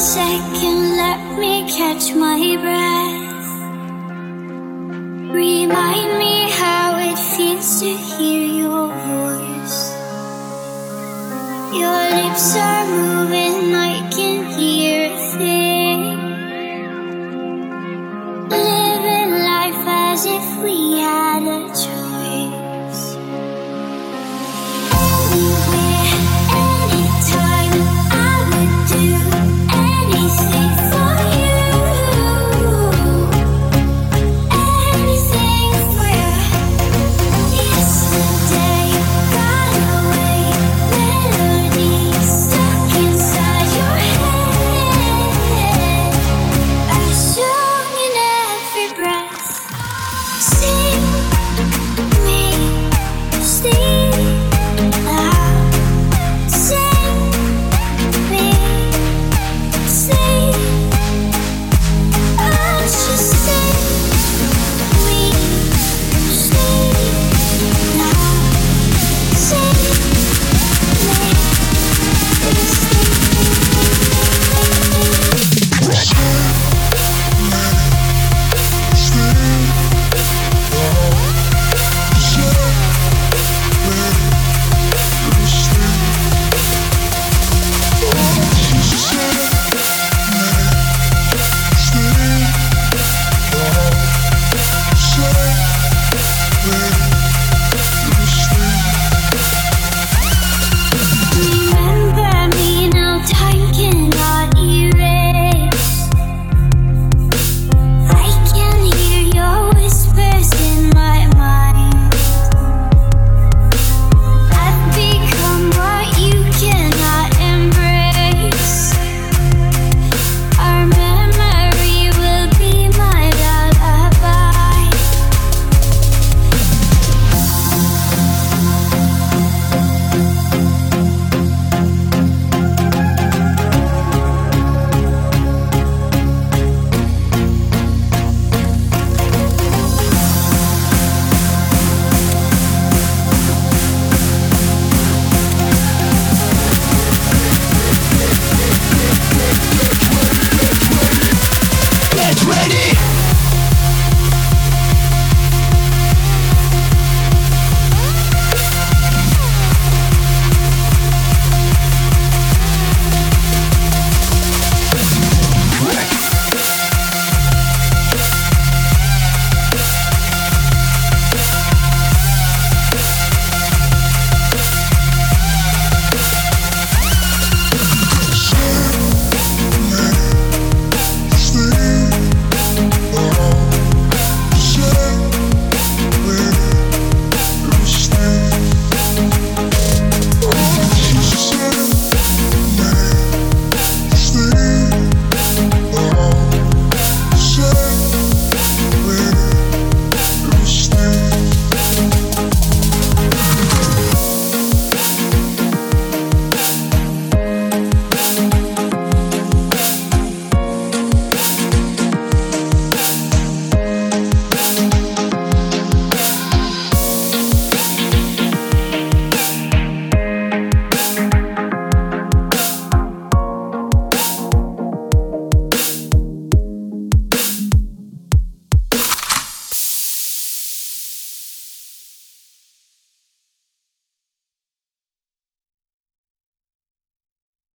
second, let me catch my breath. Remind me how it feels to hear your voice. Your lips are moving, I can hear a thing. Living life as if we had a choice. We